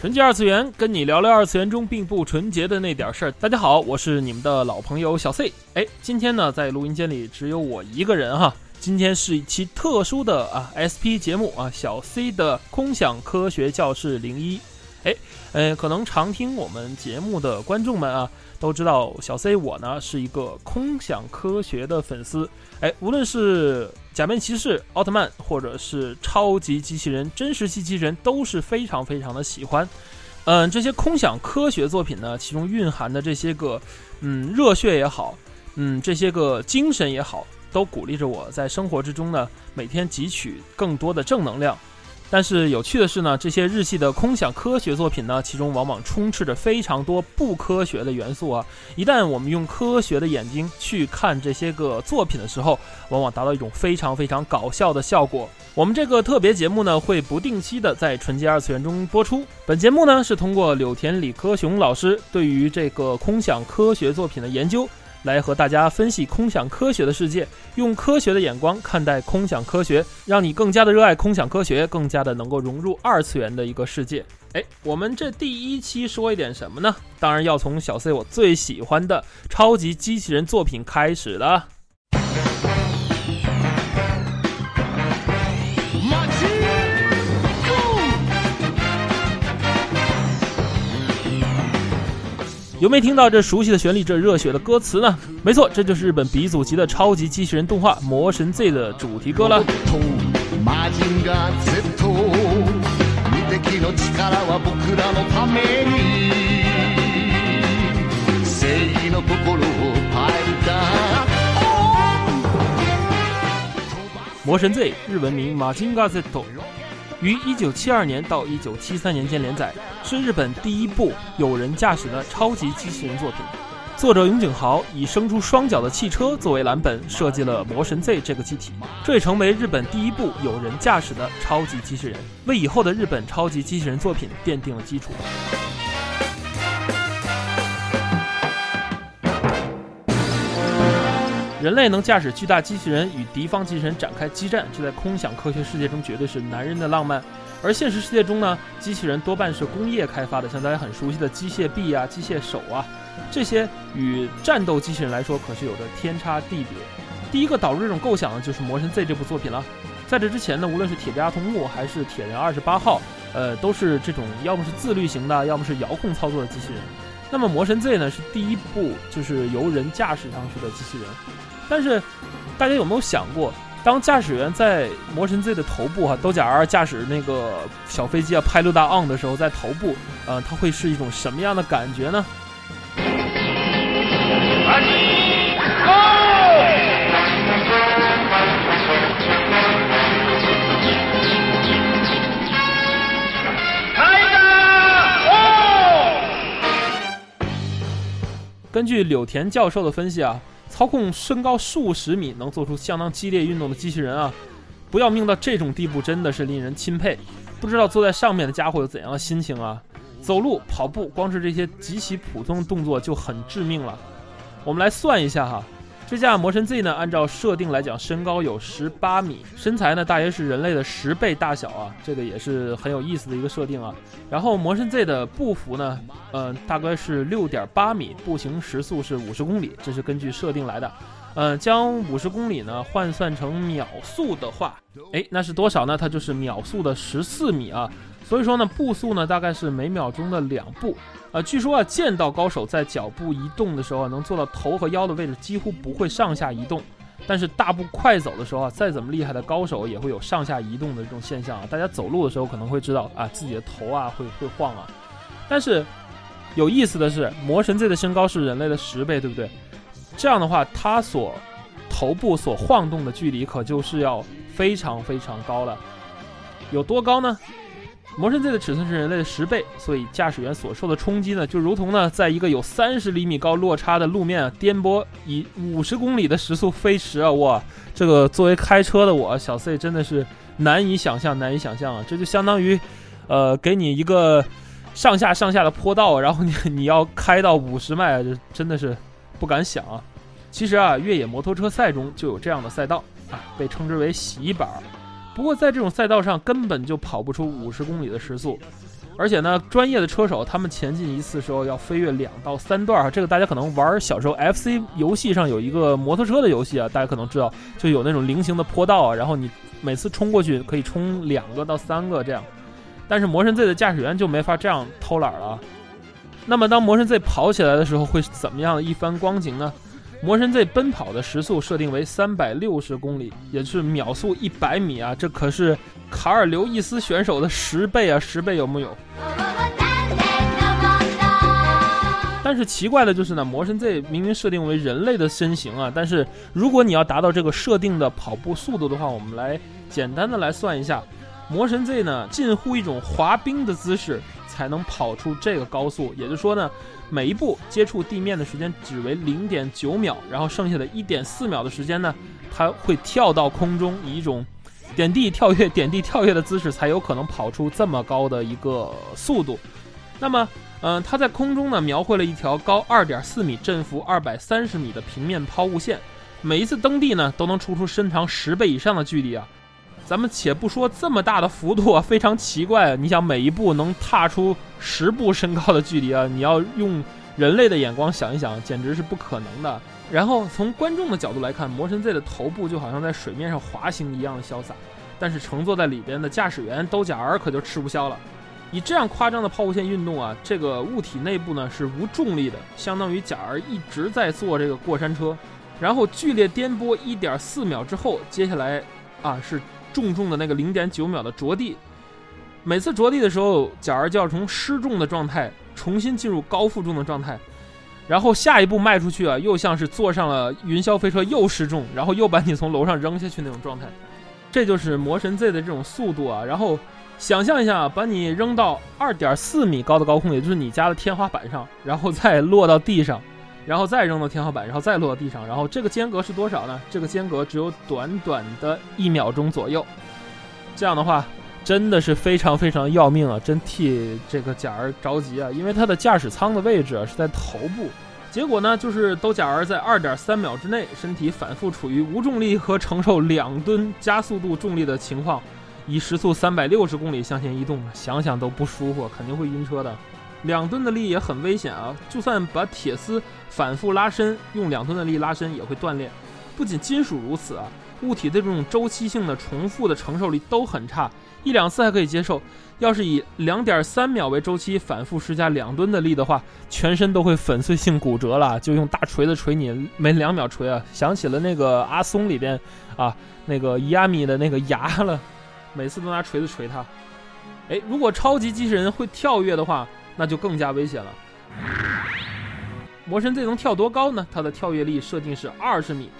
纯洁二次元，跟你聊聊二次元中并不纯洁的那点事儿。大家好，我是你们的老朋友小 C。哎，今天呢，在录音间里只有我一个人哈。今天是一期特殊的啊 SP 节目啊，小 C 的空想科学教室零一。哎，呃，可能常听我们节目的观众们啊，都知道小 C 我呢是一个空想科学的粉丝。哎，无论是假面骑士、奥特曼，或者是超级机器人、真实机器人，都是非常非常的喜欢。嗯，这些空想科学作品呢，其中蕴含的这些个，嗯，热血也好，嗯，这些个精神也好。都鼓励着我在生活之中呢，每天汲取更多的正能量。但是有趣的是呢，这些日系的空想科学作品呢，其中往往充斥着非常多不科学的元素啊。一旦我们用科学的眼睛去看这些个作品的时候，往往达到一种非常非常搞笑的效果。我们这个特别节目呢，会不定期的在纯洁二次元中播出。本节目呢，是通过柳田李科雄老师对于这个空想科学作品的研究。来和大家分析空想科学的世界，用科学的眼光看待空想科学，让你更加的热爱空想科学，更加的能够融入二次元的一个世界。哎，我们这第一期说一点什么呢？当然要从小 C 我最喜欢的超级机器人作品开始了。有没听到这熟悉的旋律，这热血的歌词呢？没错，这就是日本鼻祖级的超级机器人动画《魔神 Z》的主题歌了。魔神 Z 日文名马金嘎 Z。于一九七二年到一九七三年间连载，是日本第一部有人驾驶的超级机器人作品。作者永井豪以生出双脚的汽车作为蓝本，设计了魔神 Z 这个机体，这也成为日本第一部有人驾驶的超级机器人，为以后的日本超级机器人作品奠定了基础。人类能驾驶巨大机器人与敌方机器人展开激战，这在空想科学世界中绝对是男人的浪漫。而现实世界中呢，机器人多半是工业开发的，像大家很熟悉的机械臂啊、机械手啊，这些与战斗机器人来说可是有着天差地别。第一个导入这种构想的就是《魔神 Z》这部作品了。在这之前呢，无论是铁臂阿童木还是铁人二十八号，呃，都是这种要么是自律型的，要么是遥控操作的机器人。那么《魔神 Z》呢，是第一部就是由人驾驶上去的机器人。但是，大家有没有想过，当驾驶员在魔神 Z 的头部哈，都假儿驾驶那个小飞机啊，拍六大昂的时候，在头部，呃，它会是一种什么样的感觉呢？根据柳田教授的分析啊。操控身高数十米能做出相当激烈运动的机器人啊，不要命到这种地步真的是令人钦佩。不知道坐在上面的家伙有怎样的心情啊？走路、跑步，光是这些极其普通的动作就很致命了。我们来算一下哈。这架魔神 Z 呢，按照设定来讲，身高有十八米，身材呢大约是人类的十倍大小啊，这个也是很有意思的一个设定啊。然后魔神 Z 的步幅呢，呃，大概是六点八米，步行时速是五十公里，这是根据设定来的。嗯，将五十公里呢换算成秒速的话，哎，那是多少呢？它就是秒速的十四米啊。所以说呢，步速呢大概是每秒钟的两步。啊，据说啊，剑道高手在脚步移动的时候，能做到头和腰的位置几乎不会上下移动。但是大步快走的时候啊，再怎么厉害的高手也会有上下移动的这种现象啊。大家走路的时候可能会知道啊，自己的头啊会会晃啊。但是有意思的是，魔神 Z 的身高是人类的十倍，对不对？这样的话，他所头部所晃动的距离可就是要非常非常高了。有多高呢？魔神 Z 的尺寸是人类的十倍，所以驾驶员所受的冲击呢，就如同呢，在一个有三十厘米高落差的路面啊，颠簸以五十公里的时速飞驰啊！哇，这个作为开车的我，小 C 真的是难以想象，难以想象啊！这就相当于，呃，给你一个上下上下的坡道，然后你你要开到五十迈，这真的是不敢想啊！其实啊，越野摩托车赛中就有这样的赛道啊，被称之为洗衣板。不过在这种赛道上根本就跑不出五十公里的时速，而且呢，专业的车手他们前进一次时候要飞跃两到三段啊。这个大家可能玩小时候 FC 游戏上有一个摩托车的游戏啊，大家可能知道，就有那种菱形的坡道啊，然后你每次冲过去可以冲两个到三个这样。但是魔神 Z 的驾驶员就没法这样偷懒了。那么当魔神 Z 跑起来的时候会怎么样一番光景呢？魔神 Z 奔跑的时速设定为三百六十公里，也就是秒速一百米啊！这可是卡尔刘易斯选手的十倍啊！十倍有木有？但是奇怪的就是呢，魔神 Z 明明设定为人类的身形啊，但是如果你要达到这个设定的跑步速度的话，我们来简单的来算一下，魔神 Z 呢近乎一种滑冰的姿势才能跑出这个高速，也就是说呢。每一步接触地面的时间只为零点九秒，然后剩下的一点四秒的时间呢，它会跳到空中，以一种点地跳跃、点地跳跃的姿势，才有可能跑出这么高的一个速度。那么，嗯，它在空中呢，描绘了一条高二点四米、振幅二百三十米的平面抛物线，每一次蹬地呢，都能出出身长十倍以上的距离啊。咱们且不说这么大的幅度啊，非常奇怪！你想每一步能踏出十步身高的距离啊，你要用人类的眼光想一想，简直是不可能的。然后从观众的角度来看，魔神 Z 的头部就好像在水面上滑行一样的潇洒，但是乘坐在里边的驾驶员兜甲儿可就吃不消了。以这样夸张的抛物线运动啊，这个物体内部呢是无重力的，相当于甲儿一直在坐这个过山车，然后剧烈颠簸一点四秒之后，接下来啊是。重重的那个零点九秒的着地，每次着地的时候，脚儿就要从失重的状态重新进入高负重的状态，然后下一步迈出去啊，又像是坐上了云霄飞车又失重，然后又把你从楼上扔下去那种状态。这就是魔神 Z 的这种速度啊。然后想象一下，把你扔到二点四米高的高空，也就是你家的天花板上，然后再落到地上。然后再扔到天花板，然后再落到地上，然后这个间隔是多少呢？这个间隔只有短短的一秒钟左右。这样的话，真的是非常非常要命啊！真替这个贾儿着急啊！因为他的驾驶舱的位置是在头部，结果呢，就是都贾儿在二点三秒之内，身体反复处于无重力和承受两吨加速度重力的情况，以时速三百六十公里向前移动，想想都不舒服，肯定会晕车的。两吨的力也很危险啊！就算把铁丝反复拉伸，用两吨的力拉伸也会断裂。不仅金属如此啊，物体的这种周期性的重复的承受力都很差，一两次还可以接受。要是以两点三秒为周期，反复施加两吨的力的话，全身都会粉碎性骨折了。就用大锤子锤你，没两秒锤啊！想起了那个阿松里边啊，那个伊亚米的那个牙了，每次都拿锤子锤他。哎，如果超级机器人会跳跃的话。那就更加危险了。魔神 Z 能跳多高呢？它的跳跃力设定是二十米。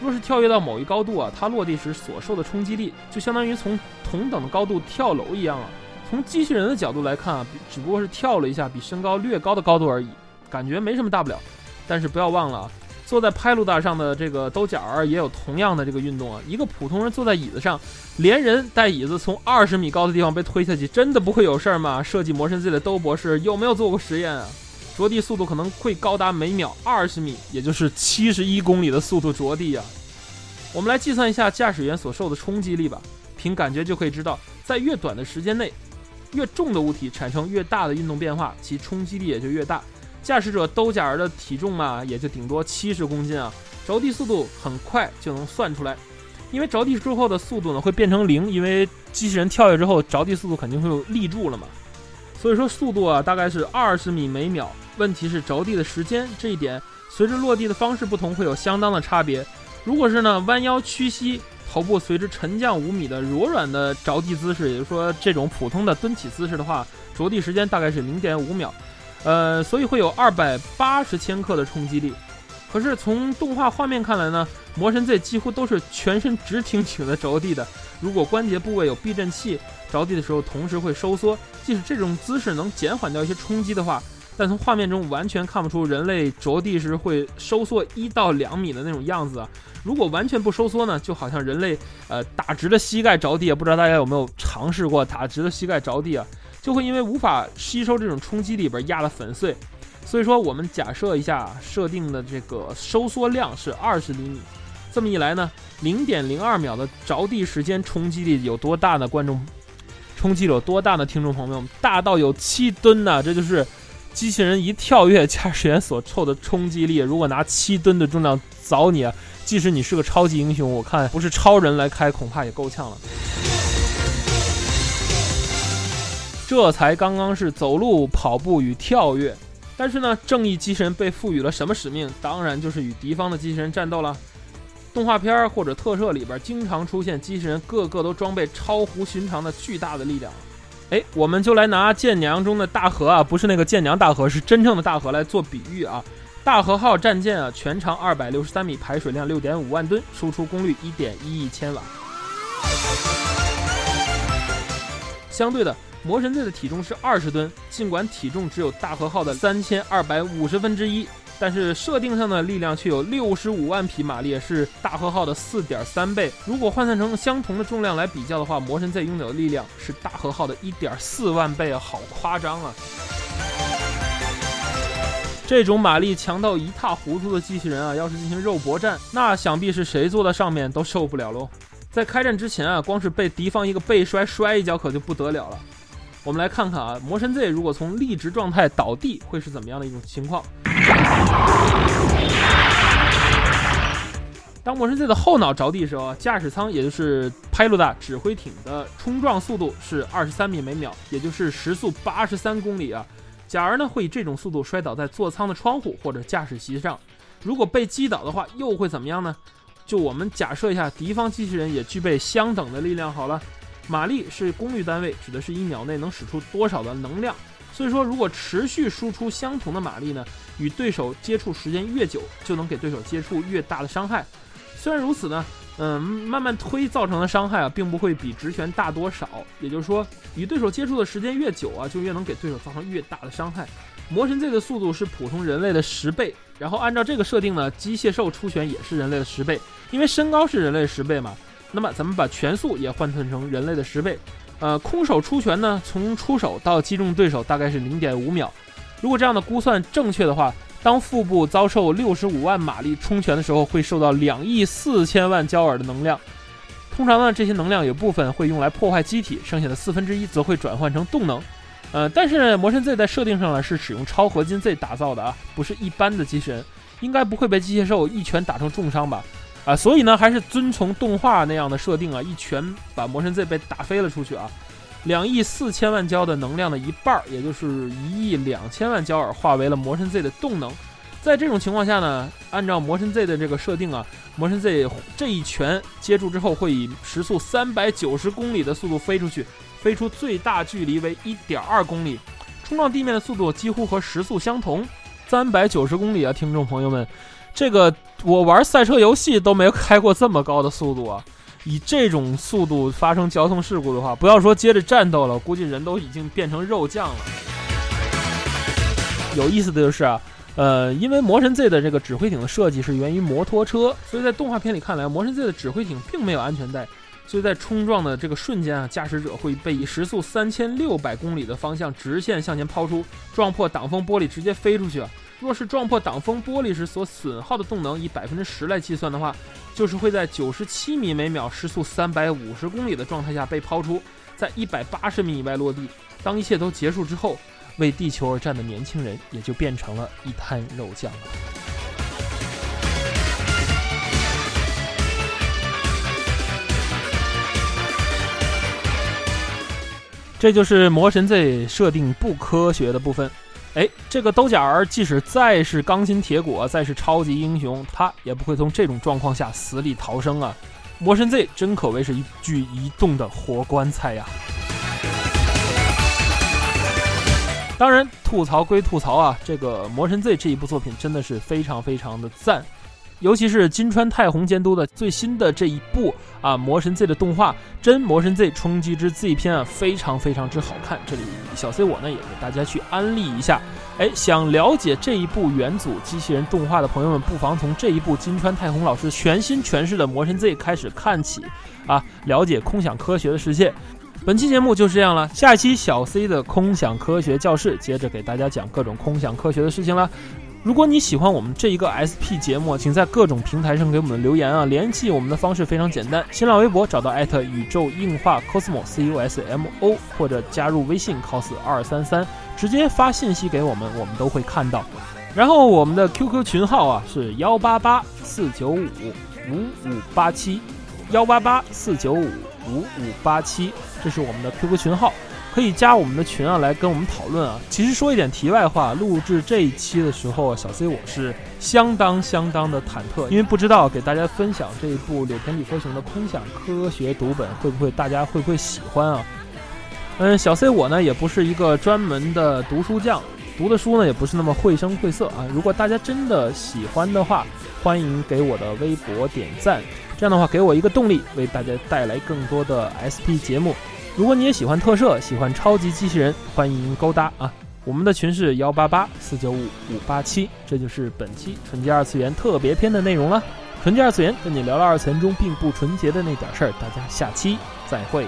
若是跳跃到某一高度啊，它落地时所受的冲击力就相当于从同等的高度跳楼一样啊。从机器人的角度来看啊，只不过是跳了一下比身高略高的高度而已，感觉没什么大不了。但是不要忘了啊。坐在拍路大上的这个兜角儿也有同样的这个运动啊！一个普通人坐在椅子上，连人带椅子从二十米高的地方被推下去，真的不会有事儿吗？设计魔神 Z 的兜博士有没有做过实验啊？着地速度可能会高达每秒二十米，也就是七十一公里的速度着地啊！我们来计算一下驾驶员所受的冲击力吧，凭感觉就可以知道，在越短的时间内，越重的物体产生越大的运动变化，其冲击力也就越大。驾驶者兜甲儿的体重嘛，也就顶多七十公斤啊，着地速度很快就能算出来。因为着地之后的速度呢会变成零，因为机器人跳跃之后着地速度肯定会有立住了嘛。所以说速度啊大概是二十米每秒。问题是着地的时间这一点，随着落地的方式不同会有相当的差别。如果是呢弯腰屈膝，头部随之沉降五米的柔软的着地姿势，也就是说这种普通的蹲起姿势的话，着地时间大概是零点五秒。呃，所以会有二百八十千克的冲击力。可是从动画画面看来呢，魔神 Z 几乎都是全身直挺挺的着地的。如果关节部位有避震器，着地的时候同时会收缩。即使这种姿势能减缓掉一些冲击的话，但从画面中完全看不出人类着地时会收缩一到两米的那种样子啊。如果完全不收缩呢，就好像人类呃打直了膝盖着地，不知道大家有没有尝试过打直了膝盖着地啊？就会因为无法吸收这种冲击力，边压得粉碎。所以说，我们假设一下设定的这个收缩量是二十厘米，这么一来呢，零点零二秒的着地时间冲击力有多大呢？观众，冲击力有多大呢？听众朋友们，大到有七吨呢！这就是机器人一跳跃，驾驶员所受的冲击力。如果拿七吨的重量凿你，即使你是个超级英雄，我看不是超人来开，恐怕也够呛了。这才刚刚是走路、跑步与跳跃。但是呢，正义机器人被赋予了什么使命？当然就是与敌方的机器人战斗了。动画片或者特摄里边经常出现机器人个个都装备超乎寻常的巨大的力量。哎，我们就来拿舰娘中的大河啊，不是那个舰娘大河，是真正的大河来做比喻啊。大和号战舰啊，全长二百六十三米，排水量六点五万吨，输出功率一点一亿千瓦。相对的。魔神 Z 的体重是二十吨，尽管体重只有大和号的三千二百五十分之一，但是设定上的力量却有六十五万匹马力，是大和号的四点三倍。如果换算成相同的重量来比较的话，魔神 Z 拥有的力量是大和号的一点四万倍啊，好夸张啊！这种马力强到一塌糊涂的机器人啊，要是进行肉搏战，那想必是谁坐在上面都受不了喽。在开战之前啊，光是被敌方一个背摔摔一跤可就不得了了。我们来看看啊，魔神 Z 如果从立直状态倒地，会是怎么样的一种情况？当魔神 Z 的后脑着地时候，驾驶舱也就是拍路大指挥艇的冲撞速度是二十三米每秒，也就是时速八十三公里啊。假如呢会以这种速度摔倒在座舱的窗户或者驾驶席上，如果被击倒的话，又会怎么样呢？就我们假设一下，敌方机器人也具备相等的力量好了。马力是功率单位，指的是一秒内能使出多少的能量。所以说，如果持续输出相同的马力呢，与对手接触时间越久，就能给对手接触越大的伤害。虽然如此呢，嗯，慢慢推造成的伤害啊，并不会比直拳大多少。也就是说，与对手接触的时间越久啊，就越能给对手造成越大的伤害。魔神 Z 的速度是普通人类的十倍，然后按照这个设定呢，机械兽出拳也是人类的十倍，因为身高是人类十倍嘛。那么咱们把拳速也换算成人类的十倍，呃，空手出拳呢，从出手到击中对手大概是零点五秒。如果这样的估算正确的话，当腹部遭受六十五万马力冲拳的时候，会受到两亿四千万焦耳的能量。通常呢，这些能量有部分会用来破坏机体，剩下的四分之一则会转换成动能。呃，但是魔神 Z 在设定上呢是使用超合金 Z 打造的啊，不是一般的机器人，应该不会被机械兽一拳打成重伤吧？啊，所以呢，还是遵从动画那样的设定啊，一拳把魔神 Z 被打飞了出去啊，两亿四千万焦的能量的一半，也就是一亿两千万焦耳化为了魔神 Z 的动能。在这种情况下呢，按照魔神 Z 的这个设定啊，魔神 Z 这一拳接住之后，会以时速三百九十公里的速度飞出去，飞出最大距离为一点二公里，冲撞地面的速度几乎和时速相同，三百九十公里啊，听众朋友们。这个我玩赛车游戏都没有开过这么高的速度啊！以这种速度发生交通事故的话，不要说接着战斗了，估计人都已经变成肉酱了。有意思的就是啊，呃，因为魔神 Z 的这个指挥艇的设计是源于摩托车，所以在动画片里看来，魔神 Z 的指挥艇并没有安全带，所以在冲撞的这个瞬间啊，驾驶者会被以时速三千六百公里的方向直线向前抛出，撞破挡风玻璃，直接飞出去！若是撞破挡风玻璃时所损耗的动能以百分之十来计算的话，就是会在九十七米每秒、时速三百五十公里的状态下被抛出，在一百八十米以外落地。当一切都结束之后，为地球而战的年轻人也就变成了一滩肉酱了。这就是魔神 Z 设定不科学的部分。哎，这个兜甲儿即使再是钢筋铁骨，再是超级英雄，他也不会从这种状况下死里逃生啊！魔神 Z 真可谓是一具移动的活棺材呀！当然，吐槽归吐槽啊，这个魔神 Z 这一部作品真的是非常非常的赞。尤其是金川太宏监督的最新的这一部啊《魔神 Z》的动画《真魔神 Z 冲击之 Z 篇》啊，非常非常之好看。这里小 C 我呢也给大家去安利一下。哎，想了解这一部元祖机器人动画的朋友们，不妨从这一部金川太宏老师全新诠释的《魔神 Z》开始看起，啊，了解空想科学的世界。本期节目就是这样了，下期小 C 的空想科学教室，接着给大家讲各种空想科学的事情了。如果你喜欢我们这一个 SP 节目，请在各种平台上给我们留言啊！联系我们的方式非常简单，新浪微博找到艾特宇宙硬化 cosmo c u s m o，或者加入微信 cos 二三三。直接发信息给我们，我们都会看到。然后我们的 QQ 群号啊是幺八八四九五五五八七，幺八八四九五五五八七，这是我们的 QQ 群号，可以加我们的群啊来跟我们讨论啊。其实说一点题外话，录制这一期的时候，小 C 我是相当相当的忐忑，因为不知道给大家分享这一部柳田理科雄的空想科学读本会不会大家会不会喜欢啊？嗯，小 C 我呢也不是一个专门的读书匠，读的书呢也不是那么绘声绘色啊。如果大家真的喜欢的话，欢迎给我的微博点赞，这样的话给我一个动力，为大家带来更多的 SP 节目。如果你也喜欢特摄，喜欢超级机器人，欢迎勾搭啊！我们的群是幺八八四九五五八七，这就是本期纯洁二次元特别篇的内容了。纯洁二次元跟你聊聊二次元中并不纯洁的那点事儿，大家下期再会。